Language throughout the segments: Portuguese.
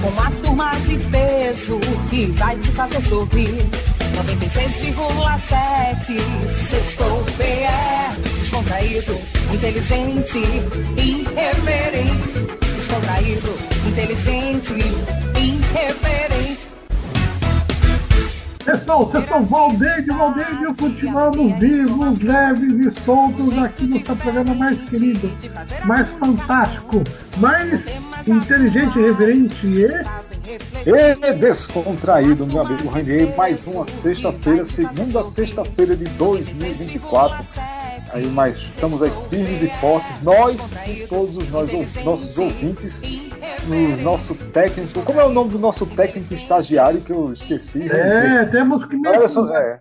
com uma turma de peso que vai te fazer sorrir. 96,7 Sextou PE Descontraído, inteligente, irreverente Descontraído, inteligente, irreverente vocês estão Valdeide, Valdeide, continuamos vivos, leves e soltos aqui no seu programa mais querido, mais fantástico, mais inteligente, reverente e e descontraído, meu amigo Rainier, mais uma sexta-feira, segunda sexta-feira de 2024. Aí, mas estamos aí firmes e fortes, nós e todos os nós, nossos ouvintes, o nosso técnico. Como é o nome do nosso técnico estagiário que eu esqueci? É, temos que mencionar. É.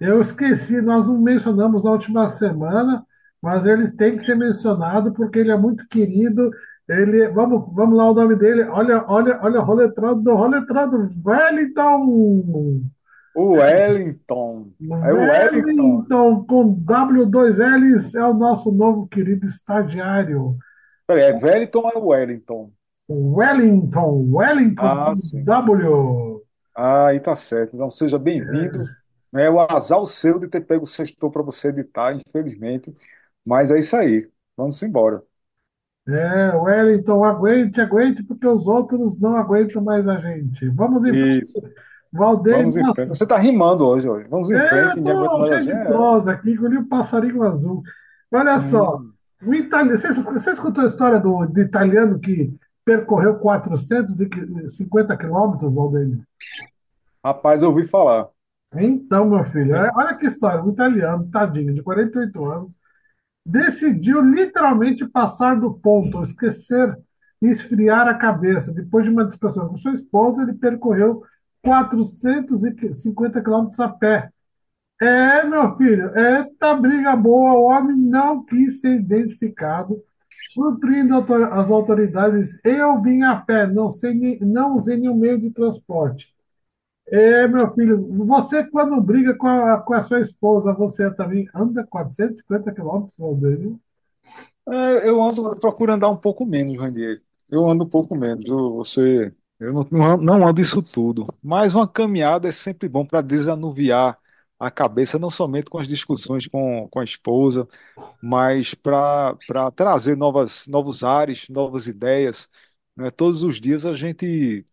Eu esqueci, nós não mencionamos na última semana, mas ele tem que ser mencionado porque ele é muito querido ele, vamos, vamos lá o nome dele. Olha, olha, olha o roletrado do roletrado Wellington. O Wellington. É o Wellington. Wellington com W2Ls é o nosso novo querido estagiário. Peraí, é Wellington ou é Wellington? Wellington, Wellington ah, W. Ah, aí tá certo. Então seja bem-vindo. É. é o azar o seu de ter pego o sextor para você editar, infelizmente. Mas é isso aí. Vamos embora. É, Wellington, aguente, aguente, porque os outros não aguentam mais a gente. Vamos em Isso. Valdeir, Vamos em frente. Você está rimando hoje, hoje. Vamos em é, frente. Eu tô cheio de prosa aqui, engoli um passarinho azul. Olha hum. só, o italiano, você, você escutou a história do, do italiano que percorreu 450 quilômetros, Valdeir? Rapaz, eu ouvi falar. Então, meu filho, olha que história. Um italiano, tadinho, de 48 anos, decidiu literalmente passar do ponto, esquecer e esfriar a cabeça. Depois de uma discussão com sua esposa, ele percorreu 450 quilômetros a pé. É, meu filho, é tá briga boa. O homem não quis ser identificado, surpreende as autoridades. Eu vim a pé, não, sei, não usei nenhum meio de transporte. É, meu filho, você quando briga com a, com a sua esposa, você também anda 450 quilômetros ao dia? É, eu ando, procuro andar um pouco menos, Randier. Eu ando um pouco menos. Eu, você, eu não, não, não ando isso tudo. Mas uma caminhada é sempre bom para desanuviar a cabeça, não somente com as discussões com, com a esposa, mas para trazer novas, novos ares, novas ideias. Né? Todos os dias a gente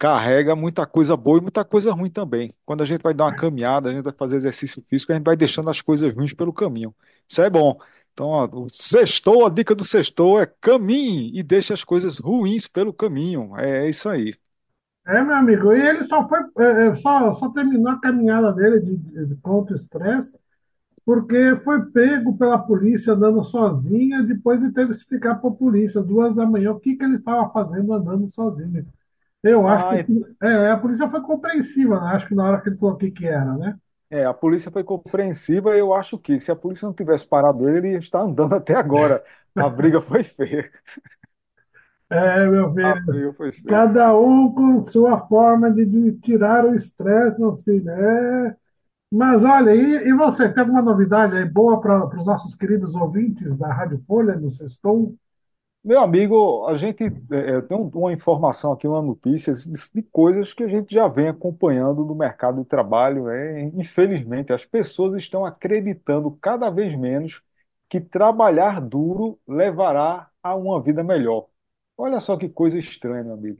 carrega muita coisa boa e muita coisa ruim também. Quando a gente vai dar uma caminhada, a gente vai fazer exercício físico, a gente vai deixando as coisas ruins pelo caminho. Isso é bom. Então, ó, o sextou, a dica do sextou é caminhe e deixe as coisas ruins pelo caminho. É, é isso aí. É, meu amigo, e ele só foi, é, é só, só terminou a caminhada dele de, de contra estresse, porque foi pego pela polícia andando sozinha, depois ele teve que explicar para a polícia, duas da manhã, o que, que ele estava fazendo andando sozinho. Eu acho Ah, que é, a polícia foi compreensiva, né? Acho que na hora que ele falou o que que era, né? é, a polícia foi compreensiva. Eu acho que se a polícia não tivesse parado ele, ele ia estar andando até agora. A briga foi feia. É, meu A filho, briga foi feia. cada um com sua forma de, de tirar o estresse, meu filho. É. Mas olha, e, e você, tem alguma novidade aí boa para os nossos queridos ouvintes da Rádio Folha no Sextou? Meu amigo, a gente é, é, tem um- uma informação aqui, uma notícia de, coisas que a gente já vem acompanhando no mercado de trabalho. É, infelizmente, as pessoas estão acreditando cada vez menos que trabalhar duro levará a uma vida melhor. Olha só que coisa estranha, meu amigo.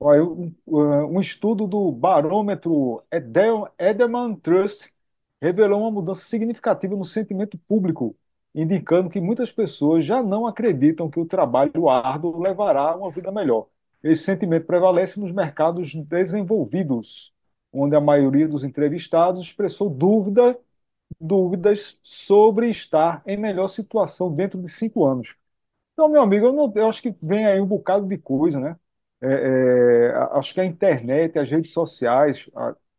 Olha, um, um estudo do barômetro Edel- Edelman Trust revelou uma mudança significativa no sentimento público indicando que muitas pessoas já não acreditam que o trabalho árduo levará a uma vida melhor. Esse sentimento prevalece nos mercados desenvolvidos, onde a maioria dos entrevistados expressou dúvida, dúvidas sobre estar em melhor situação dentro de cinco anos. Então, meu amigo, eu, não- eu acho que vem aí um bocado de coisa, né? É, é, acho que a internet, as redes sociais,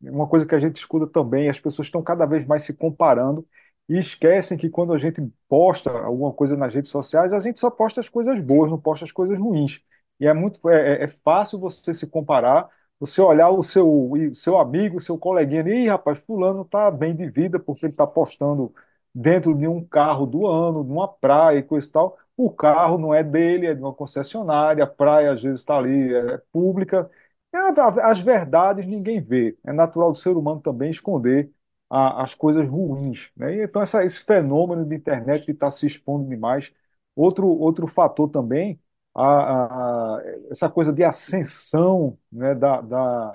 uma coisa que a gente escuta também, as pessoas estão cada vez mais se comparando e esquecem que quando a gente posta alguma coisa nas redes sociais, a gente só posta as coisas boas, não posta as coisas ruins. E é muito é, é é fácil você se comparar, você olhar o seu, o seu amigo, o seu coleguinha, e rapaz, fulano está bem de vida porque ele está postando dentro de um carro do ano, numa praia e coisa e tal. O carro não é dele, é de uma concessionária, a praia às vezes está ali, é pública. É, As verdades ninguém vê. É natural do ser humano também esconder a- as coisas ruins, né? Então, essa- esse fenômeno de internet que está se expondo demais. Outro, outro fator também, a, a- essa coisa de ascensão, né, da, da,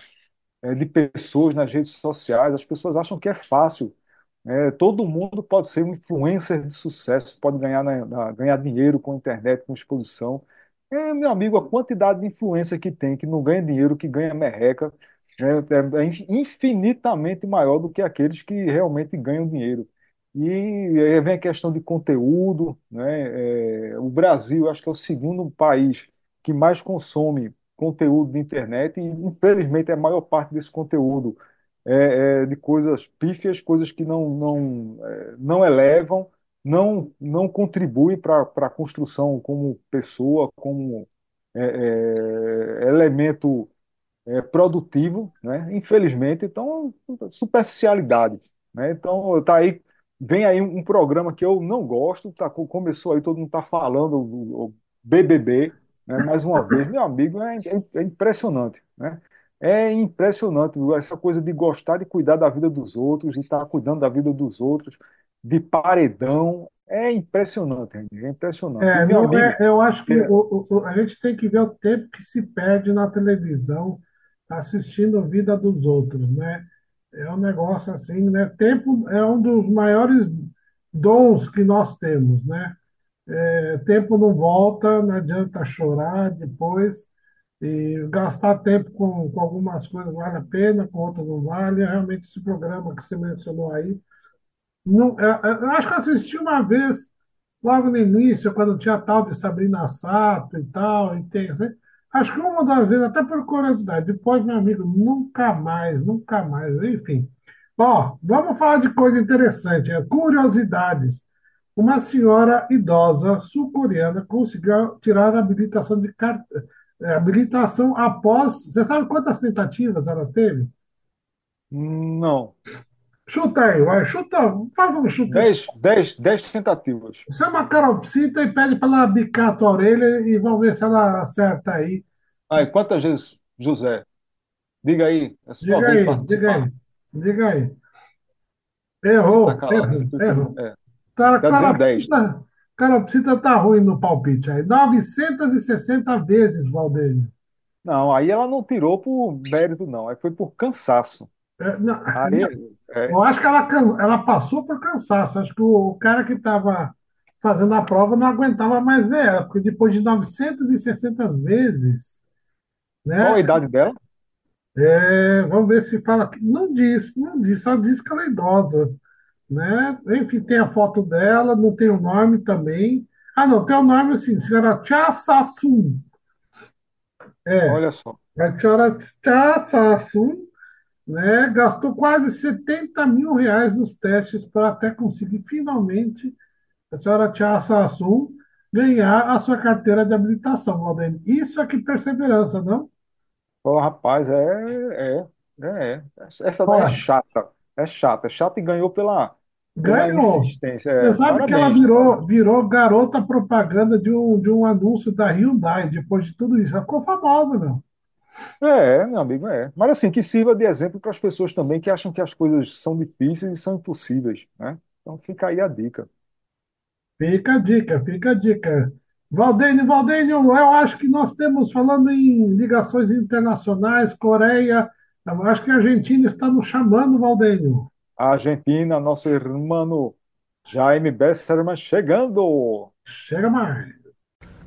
eh, de pessoas nas redes sociais. As pessoas acham que é fácil. né? todo mundo pode ser um influencer de sucesso, pode ganhar, na- na- ganhar dinheiro com a internet, com exposição. É, meu amigo, a quantidade de influência que tem, que não ganha dinheiro, que ganha merreca, né, é, é infinitamente maior do que aqueles que realmente ganham dinheiro. E aí vem a questão de conteúdo, né? É, o Brasil, acho que é o segundo país que mais consome conteúdo de internet, e infelizmente a maior parte desse conteúdo é, é de coisas pífias, coisas que não, não, é, não elevam, não, não contribuem para a construção como pessoa, como é, é, elemento é, produtivo, né? Infelizmente, então, superficialidade, né? Então, tá aí, vem aí um programa que eu não gosto, tá, começou aí, todo mundo está falando, o, o BBB, né? Mais uma vez, meu amigo, é, é, é impressionante, né? É impressionante essa coisa de gostar de cuidar da vida dos outros, de estar cuidando da vida dos outros, de paredão, é impressionante, é impressionante. É, meu não amigo, é, eu acho que é, o- o- a gente tem que ver o tempo que se perde na televisão assistindo a vida dos outros, né? É um negócio assim, né? Tempo é um dos maiores dons que nós temos, né? É, tempo não volta, não adianta chorar depois e gastar tempo com, com algumas coisas vale a pena, com outras não vale. Realmente esse programa que você mencionou aí, não, é- é- eu acho que eu assisti uma vez logo no início, quando tinha tal de Sabrina Sato e tal, e tem, assim, acho que uma ou duas vezes, até por curiosidade. Depois, meu amigo, nunca mais, nunca mais, enfim. Ó, vamos falar de coisa interessante, é, curiosidades. Uma senhora idosa sul-coreana conseguiu tirar a habilitação de car... eh, habilitação após. Você sabe quantas tentativas ela teve? não. Chuta aí, vai, chuta, faz um chute. Dez, dez, dez tentativas. Chama a calopsita e pede para ela bicar a tua orelha e vamos ver se ela acerta aí. Ai, quantas vezes, José? Diga aí, é sua Diga aí, diga aí, diga aí. Tá Errou, calado. errou, errou. É, Tá, tá dizendo 10. calopsita, calopsita tá ruim no palpite aí. 960 vezes, Valdênio. Não, aí ela não tirou por mérito, não. Aí foi por cansaço. É, não, Aí, é, eu acho que ela, ela passou por cansaço. Acho que o, o cara que estava fazendo a prova não aguentava mais ver ela, porque depois de 960 vezes, qual a né? idade dela? É, vamos ver se fala aqui. Não diz, não diz, só diz que ela é idosa, né? Enfim, tem a foto dela, não tem o nome também. Ah, não, tem o nome assim, senhora Sassoon. É, Olha só. a senhora Sassoon, né? Gastou quase 70 mil reais nos testes para até conseguir finalmente a senhora Cha Sassoon ganhar a sua carteira de habilitação, Valdemir. Isso é que perseverança, não? Ó, rapaz, é, é, é, é. Essa daí é chata. É chata. É chata e ganhou pela, pela ganhou. insistência. Você É, sabe que ela parabéns, virou, parabéns. virou garota propaganda de um, de um anúncio da Hyundai depois de tudo isso. Ela ficou famosa, meu. É, meu amigo, é. Mas assim, que sirva de exemplo para as pessoas também que acham que as coisas são difíceis e são impossíveis, né? Então fica aí a dica. Fica a dica, fica a dica. Valdênio, Valdênio, eu acho que nós temos, falando em ligações internacionais, Coreia, eu acho que a Argentina está nos chamando, Valdênio. A Argentina, nosso irmão Jaime Besserman chegando. Chega mais.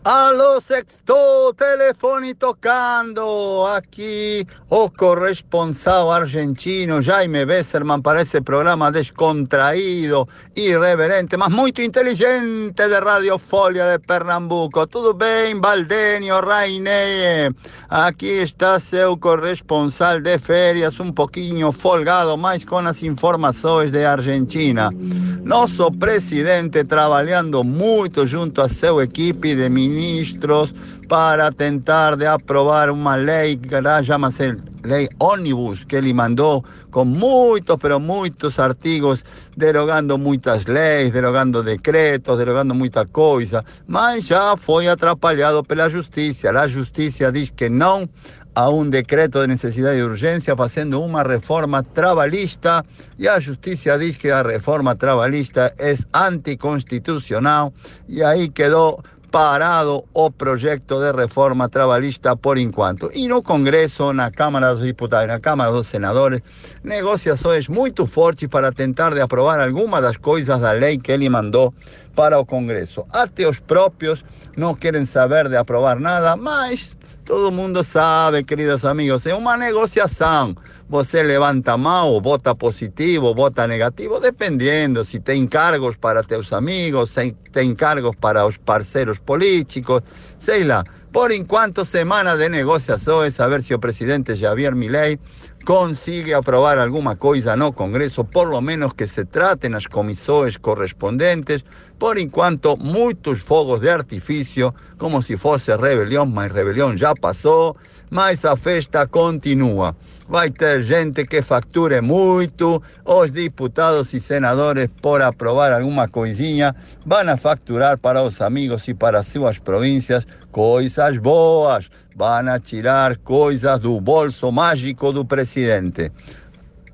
Alô, sexto, telefone tocando. Aqui o corresponsal argentino Jaime Besserman para esse programa descontraído, irreverente, mas muito inteligente de Radio Folha de Pernambuco. Tudo bem, Valdenio, Rainé? Aqui está seu corresponsal de férias, um pouquinho folgado, mas com as informações de Argentina. Nosso presidente trabalhando muito junto a sua equipe de ministros ministros para tentar de aprobar uma lei que llama-se lei ónibus que ele mandou com muitos, pero muitos artigos derogando muitas leis, derogando decretos, derogando muita coisa, mas já foi atrapalhado pela justiça. A justiça diz que não a um decreto de necessidade e urgência fazendo uma reforma trabalhista. E a justiça diz que a reforma trabalhista é anticonstitucional. E aí quedou parado o proyecto de reforma trabalhista por enquanto. Y no Congreso, na Cámara dos Diputados, na Cámara dos Senadores, negociações muito fortes para tentar de aprovar algumas das coisas da lei que ele mandou para o Congreso. Até os próprios não querem saber de aprovar nada, mas todo mundo sabe, queridos amigos, é uma negociação. Você levanta mal, vota positivo, vota negativo, dependendo se tem cargos para teus amigos, se tem cargos para os parceiros políticos, sei lá. Por enquanto, semana de negociações, a ver se o presidente Javier Milei consigue aprovar alguma coisa no Congresso, por lo menos que se tratem as comissões correspondentes. Por enquanto, muitos fogos de artifício, como se fosse rebelião, mas rebelião já passou, mas a festa continua. Vai ter gente que facture muito, os deputados e senadores, por aprovar alguma coisinha, vão a facturar para os amigos e para suas províncias coisas boas, vão tirar coisas do bolso mágico do presidente.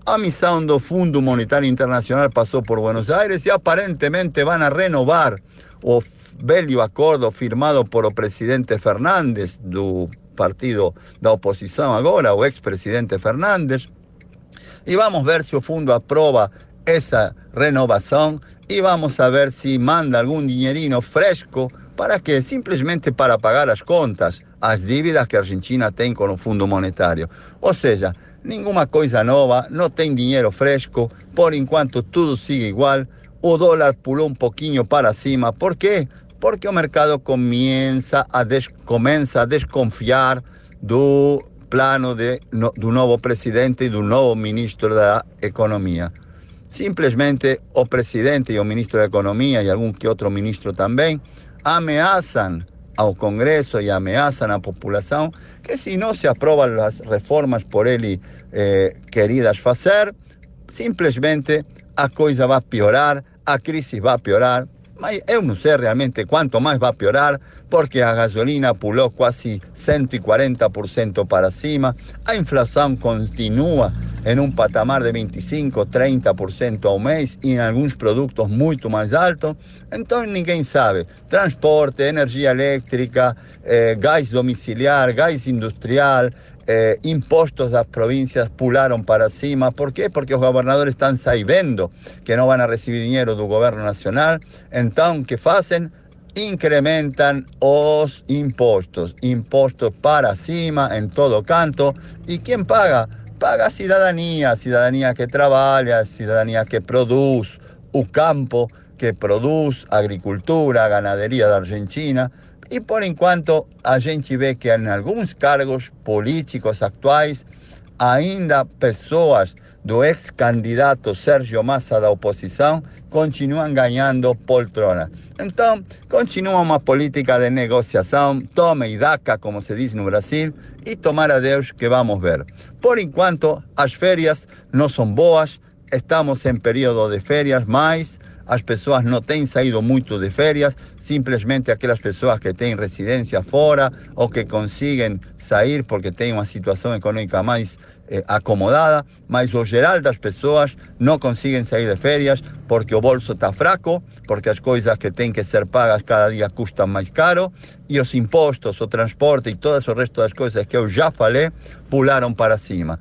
A missão do Fundo Monetário Internacional passou por Buenos Aires e aparentemente vão renovar o velho acordo firmado por o presidente Fernandes do partido da oposição agora, o ex-presidente Fernandes. E vamos ver se o fundo aprova essa renovação e vamos a ver se manda algum dinheirinho fresco para que simplesmente para pagar as contas, as dívidas que a Argentina tem com o Fundo Monetário. Ou seja, nenhuma coisa nova, não tem dinheiro fresco, por enquanto tudo sigue igual. O dólar pulou um pouquinho para cima. Por quê? porque o mercado começa a, des, a desconfiar do plano de, no, do novo presidente e do novo ministro da Economia. Simplesmente o presidente e o ministro da Economia e algum que outro ministro também ameaçam ao Congresso e ameaçam à população que se não se aprovam as reformas por ele eh, queridas fazer, simplesmente a coisa vai piorar, a crise vai piorar, eu não sei realmente quanto mais vai piorar, porque a gasolina pulou quase 140% para cima, a inflação continua em um patamar de 25, 30% ao mês e em alguns produtos muito mais alto. Então ninguém sabe. Transporte, energia elétrica, eh, gás domiciliar, gás industrial, eh, impostos das províncias pularam para cima. ¿Por quê? Porque os governadores estão sabendo que não vão receber dinheiro do governo nacional. Então, que fazem? Incrementam os impostos. Impostos para cima, em todo canto. E quem paga? Paga a cidadania. A cidadania que trabalha, a cidadania que produz, o campo que produz, a agricultura, a ganaderia da Argentina. E por enquanto a gente vê que em alguns cargos políticos atuais ainda pessoas do ex-candidato Sérgio Massa da oposição continuam ganhando poltrona. Então, continua uma política de negociação, tome e daca, como se diz no Brasil, e tomar a Deus que vamos ver. Por enquanto, as férias não são boas, estamos em período de férias, mas as pessoas não têm saído muito de férias, simplesmente aquelas pessoas que têm residência fora ou que conseguem sair porque têm uma situação econômica mais eh, acomodada, mas o geral das pessoas não conseguem sair de férias porque o bolso está fraco, porque as coisas que têm que ser pagas cada dia custam mais caro e os impostos, o transporte e todo o resto das coisas que eu já falei pularam para cima.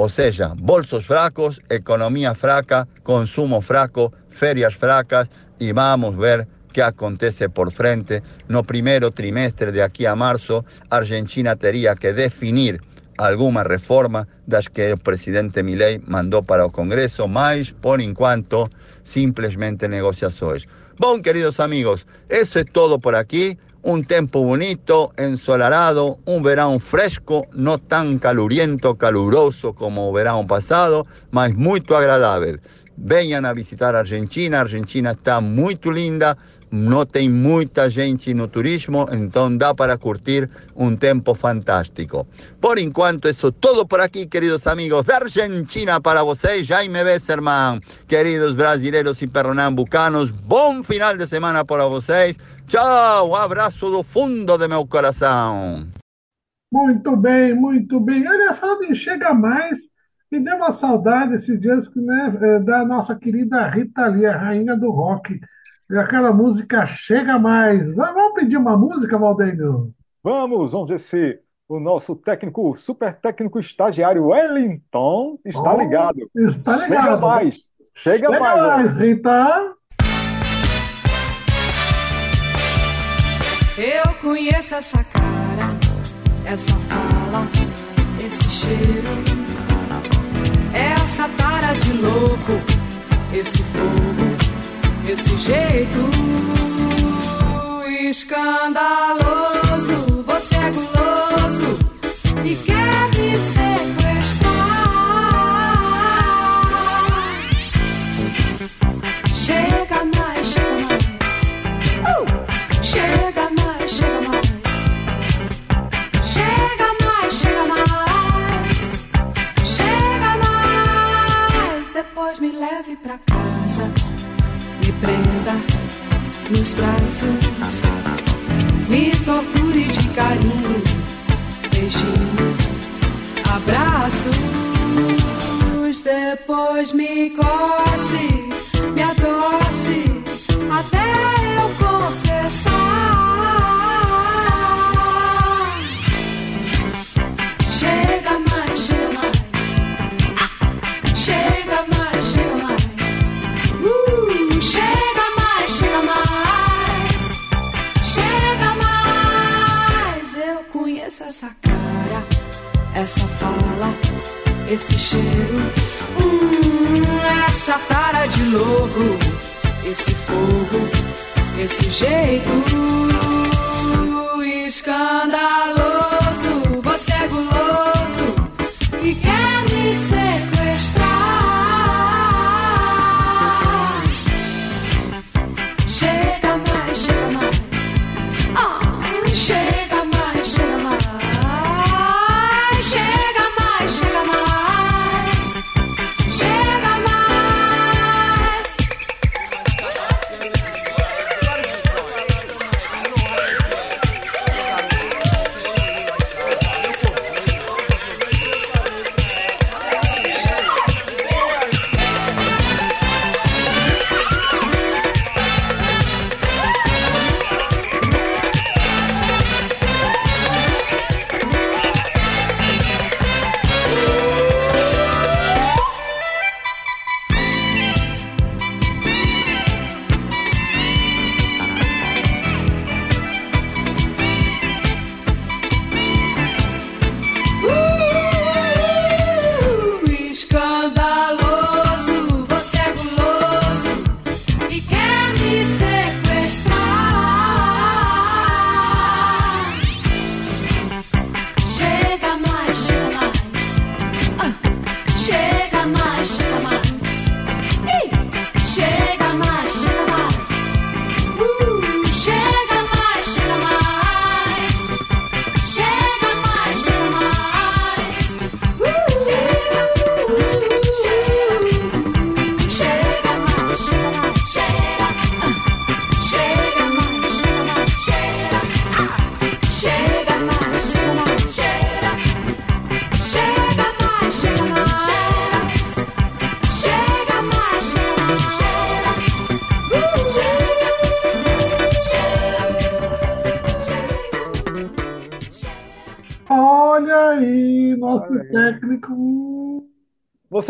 Ou seja, bolsos fracos, economia fraca, consumo fraco, férias fracas y vamos a ver que acontece por frente. No primeiro trimestre de aqui a março, a Argentina teria que definir alguma reforma das que o presidente Milei mandou para o Congresso, mas, por enquanto, simplesmente negociações. Bom, queridos amigos, isso é todo por aqui. Un tempo bonito, ensolarado, un verano fresco, no tan caluriento, caluroso como o verano pasado, mas muito agradável. Venham a visitar a Argentina, a Argentina está muito linda, não tem muita gente no turismo, então dá para curtir um tempo fantástico. Por enquanto, isso tudo por aqui, queridos amigos da Argentina para vocês. Jaime Besserman, queridos brasileiros e pernambucanos, bom final de semana para vocês. Tchau, abraço do fundo do meu coração. Muito bem, muito bem. Olha, falando em Chega Mais, me deu uma saudade esses dias né, eh, da nossa querida Rita Lee, a rainha do rock. E aquela música Chega Mais. Vamos pedir uma música, Valdênio? Vamos, vamos ver se o nosso técnico, super técnico estagiário Wellington está Oh, ligado. Está Chega ligado. mais, chega, Chega mais. mais, Rita. Eu conheço essa cara, essa fala, esse cheiro, essa tara de louco, esse fogo, esse jeito escandaloso. Você é guloso e quer me sequestrar. Essa cara, essa fala, esse cheiro. Hum, essa tara de louco, esse fogo, esse jeito escandaloso. Você é guloso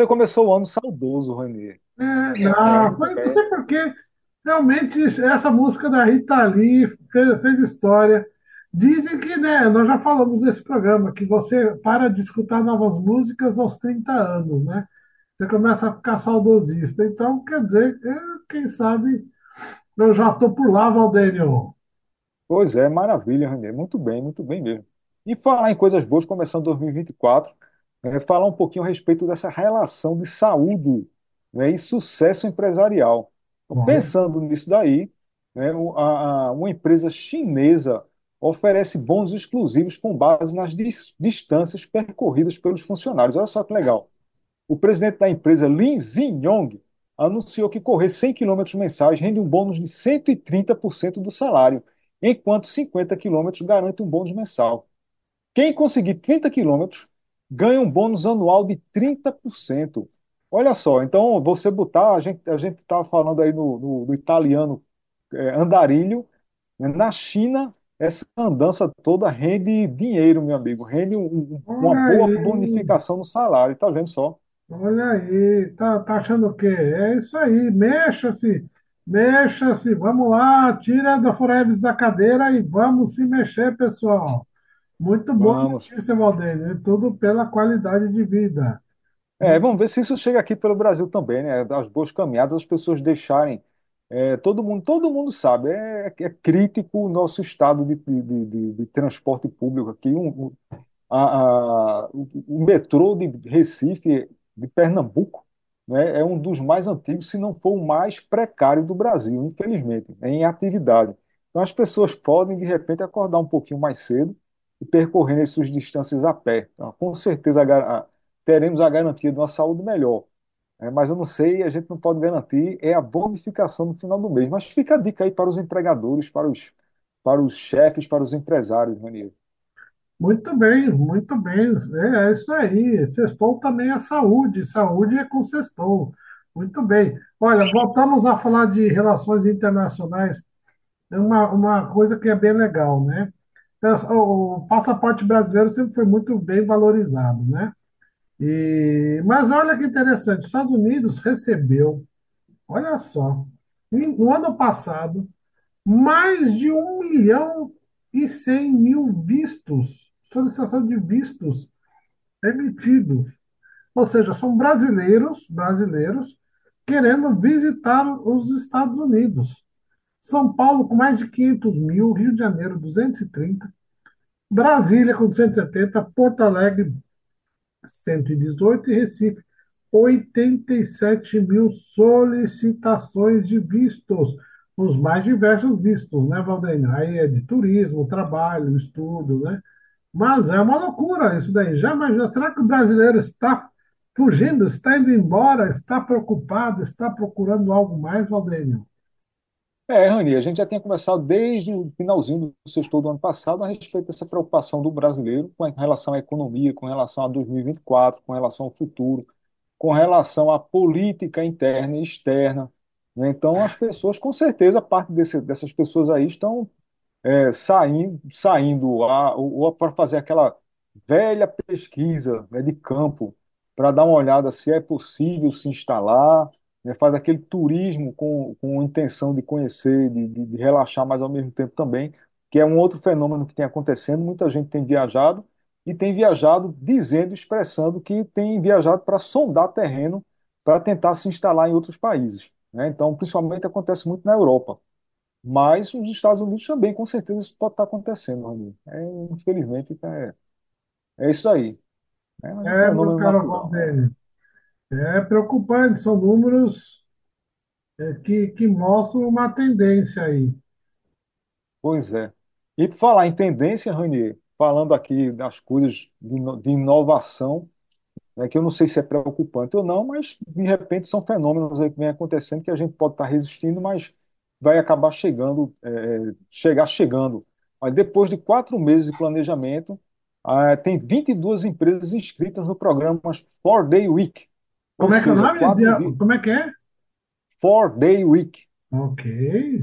Você começou o ano saudoso, Rani. É, não, foi, não sei porquê. Realmente, essa música da Rita Lee fez, fez história. Dizem que, né, nós já falamos nesse programa, que você para de escutar novas músicas aos 30 anos, né? Você começa a ficar saudosista. Então, quer dizer, é, quem sabe eu já estou por lá, Valdênio. Pois é, maravilha, Ranier. Muito bem, muito bem mesmo. E falar em coisas boas, começando 2024, é, falar um pouquinho a respeito dessa relação de saúde, né, e sucesso empresarial. Olha, pensando nisso daí, né, a- a- uma empresa chinesa oferece bônus exclusivos com base nas dis- distâncias percorridas pelos funcionários. Olha só que legal. O presidente da empresa, Lin Zingyong, anunciou que correr 100 quilômetros mensais rende um bônus de 130% do salário, enquanto 50 quilômetros garante um bônus mensal. Quem conseguir 30 quilômetros ganha um bônus anual de 30%. Olha só, então você botar, a gente a gente estava falando aí no, no- no italiano é, andarilho, né? na China essa andança toda rende dinheiro, meu amigo, rende um- um- uma olha boa aí, bonificação no salário, tá vendo só? olha aí, tá, tá achando o quê? É isso aí, mexa-se, mexa-se, vamos lá, tira da Forever da cadeira e vamos se mexer, pessoal. Muito boa Vamos. notícia, Valdênio, e tudo pela qualidade de vida. É, vamos ver se isso chega aqui pelo Brasil também, né? As boas caminhadas, as pessoas deixarem. é, todo mundo, todo mundo sabe, é, é crítico o nosso estado de, de, de- de transporte público aqui. Um, um- a- a- o, o metrô de Recife, de Pernambuco, né, é um dos mais antigos, se não for o mais precário do Brasil, infelizmente, em atividade. Então as pessoas podem, de repente, acordar um pouquinho mais cedo e percorrer essas distâncias a pé. Então, com certeza teremos a garantia de uma saúde melhor. né? mas eu não sei, a gente não pode garantir é a bonificação no final do mês. Mas fica a dica aí para os empregadores, para os, para os chefes, para os empresários, Raniero. Muito bem, muito bem. É, é isso aí. Sextou também é saúde. Saúde é com sextou. Muito bem. Olha, voltamos a falar de relações internacionais. É uma, uma coisa que é bem legal, né? Então, O passaporte brasileiro sempre foi muito bem valorizado, né? E, mas olha que interessante, os Estados Unidos recebeu, olha só, no ano passado, mais de um milhão e cem mil vistos, solicitação de vistos emitidos. Ou seja, são brasileiros, brasileiros, querendo visitar os Estados Unidos. São Paulo com mais de 500 mil, Rio de Janeiro 230, Brasília com 270, Porto Alegre 118 e Recife 87 mil solicitações de vistos, os mais diversos vistos, né, Valdenio? Aí é de turismo, trabalho, estudo, né? Mas é uma loucura isso daí. Já imagina, será que o brasileiro está fugindo, está indo embora, está preocupado, está procurando algo mais, Valdenio? É, Rani, a gente já tinha conversado desde o finalzinho do sexto do ano passado a respeito dessa preocupação do brasileiro com relação à economia, com relação a 2024, com relação ao futuro, com relação à política interna e externa. né? Então, as pessoas, com certeza, parte desse- dessas pessoas aí estão é, saindo, saindo a, ou, para fazer aquela velha pesquisa, né, de campo, para dar uma olhada se é possível se instalar, né, faz aquele turismo com, com intenção de conhecer, de, de, de relaxar, mas ao mesmo tempo também, que é um outro fenômeno que tem acontecendo. Muita gente tem viajado e tem viajado dizendo, expressando que tem viajado para sondar terreno para tentar se instalar em outros países. né? Então, principalmente acontece muito na Europa. Mas os Estados Unidos também, com certeza, isso pode estar acontecendo, Rony. É, infelizmente, é, é isso aí. É um É, fenômeno caro natural. Valdenio, é preocupante, são números é, que, que mostram uma tendência aí. Pois é. E por falar em tendência, Ranier, falando aqui das coisas de, de inovação, né, que eu não sei se é preocupante ou não, mas de repente são fenômenos aí que vem acontecendo que a gente pode estar resistindo, mas vai acabar chegando, é, chegar chegando. Mas depois de quatro meses de planejamento, ah, tem 22 empresas inscritas no programa Four Day Week, Como é que é o nome? dias, Como é que é? Four Day Week. Ok.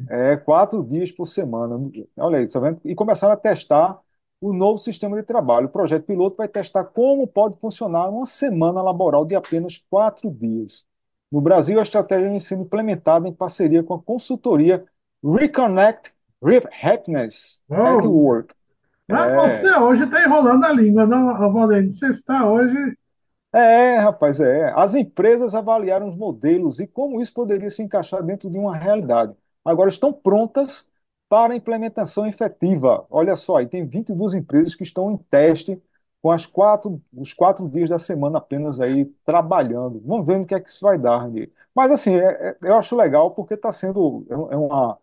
É, quatro dias por semana. Olha aí, tá vendo? E começaram a testar o novo sistema de trabalho. O projeto piloto vai testar como pode funcionar uma semana laboral de apenas quatro dias. No Brasil, a estratégia vem sendo implementada em parceria com a consultoria Reconnect Happiness at Oh, Work. mas É, você hoje está enrolando a língua, não, Valdênio? Você está hoje. É, rapaz, é. As empresas avaliaram os modelos e como isso poderia se encaixar dentro de uma realidade. Agora estão prontas para implementação efetiva. Olha só, aí tem 22 empresas que estão em teste com as quatro, os quatro dias da semana apenas aí trabalhando. Vamos ver no que é que isso vai dar, Randy. Mas assim, é- é- eu acho legal porque está sendo é é uma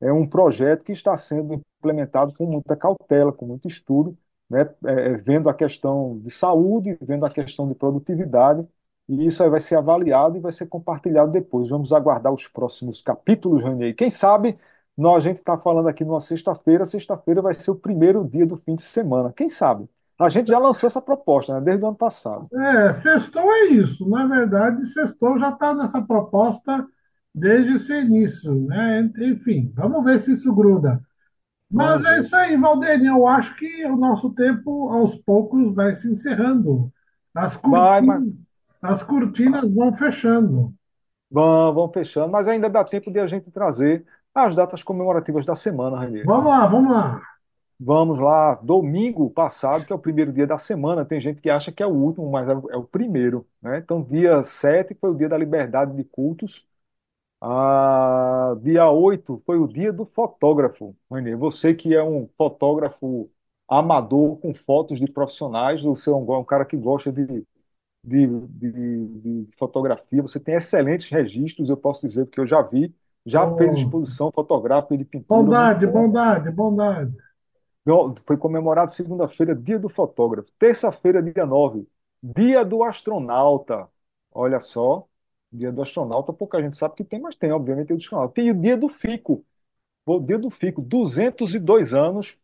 é um projeto que está sendo implementado com muita cautela, com muito estudo, né? É, é, vendo a questão de saúde, vendo a questão de produtividade, e isso aí vai ser avaliado e vai ser compartilhado depois. Vamos aguardar os próximos capítulos, Ranier. Quem sabe nós, a gente está falando aqui numa sexta-feira, sexta-feira vai ser o primeiro dia do fim de semana. Quem sabe? A gente já lançou essa proposta, né? Desde o ano passado. É, sextou é isso. Na verdade, sextou já está nessa proposta desde o seu início, né? Enfim, vamos ver se isso gruda. Mas é isso aí, Valdênio. Eu acho que o nosso tempo, aos poucos, vai se encerrando. As Vai, cortinas, as cortinas vão fechando. vamos, vamos fechando, mas ainda dá tempo de a gente trazer as datas comemorativas da semana, Ranier. Vamos lá, vamos lá. Vamos lá, domingo passado, que é o primeiro dia da semana, tem gente que acha que é o último, mas é o é o primeiro, né? Então, dia 7 foi o dia da liberdade de cultos. Ah, dia 8 foi o dia do fotógrafo. Renê. Você que é um fotógrafo amador com fotos de profissionais, você é um, um cara que gosta de, de, de, de fotografia, você tem excelentes registros, eu posso dizer, porque eu já vi, já fez Oh, exposição fotográfica e de pintura bondade, bondade, bondade. Foi comemorado segunda-feira, dia do fotógrafo. Terça-feira, dia 9, dia do astronauta. Olha só, dia do astronauta, pouca gente sabe que tem, mas tem, obviamente, dia do astronauta. Tem o dia do Fico. O dia do Fico, 202 anos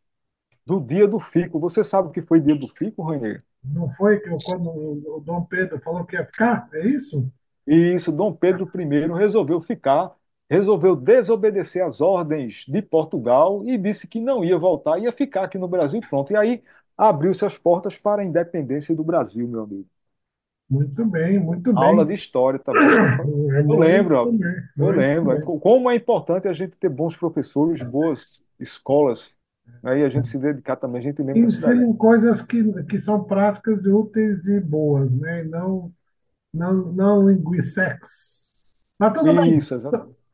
do dia do Fico. Você sabe o que foi dia do Fico, Rainer? Não foi que quando o Dom Pedro falou que ia ficar? É isso? Isso, Dom Pedro I resolveu ficar, resolveu desobedecer às ordens de Portugal e disse que não ia voltar, ia ficar aqui no Brasil pronto. E aí abriu-se as portas para a independência do Brasil, meu amigo. Muito bem, muito Aula bem. de história, tá vendo? É Eu muito lembro, bem, eu muito lembro. Bem. Como é importante a gente ter bons professores, boas escolas, aí a gente se dedicar também, a gente lembra. Ensinem coisas que, que são práticas e úteis e boas, né? E não, não, não linguicex. Mas tudo bem. Isso,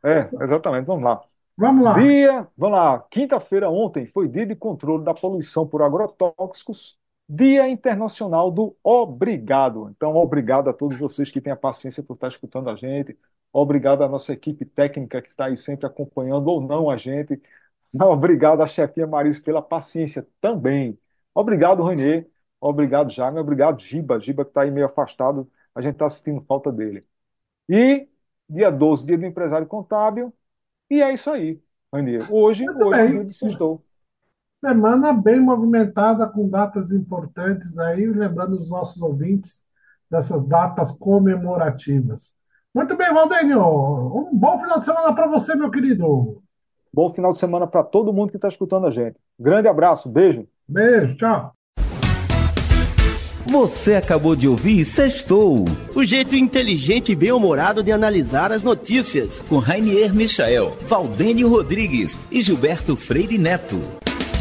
é, exatamente, vamos lá. Vamos lá. Dia, vamos lá, quinta-feira ontem foi dia de controle da poluição por agrotóxicos, Dia Internacional do Obrigado. Então, obrigado a todos vocês que têm a paciência por estar escutando a gente, obrigado à nossa equipe técnica que está aí sempre acompanhando ou não a gente, obrigado à chefia Maris pela paciência também. Obrigado, Renê, obrigado, Jaime, obrigado, Giba, Giba que está aí meio afastado, a gente está sentindo falta dele. E dia 12, dia do empresário contábil, e é isso aí, Renê. Hoje, hoje é dia do sextou. Semana bem movimentada, com datas importantes aí, lembrando os nossos ouvintes dessas datas comemorativas. Muito bem, Valdênio. Um bom final de semana para você, meu querido. Bom final de semana para todo mundo que está escutando a gente. Grande abraço, beijo. Beijo, tchau. Você acabou de ouvir Sextou, o jeito inteligente e bem-humorado de analisar as notícias, com Rainier Michael, Valdênio Rodrigues e Gilberto Freire Neto.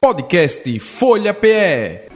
Podcast Folha PE.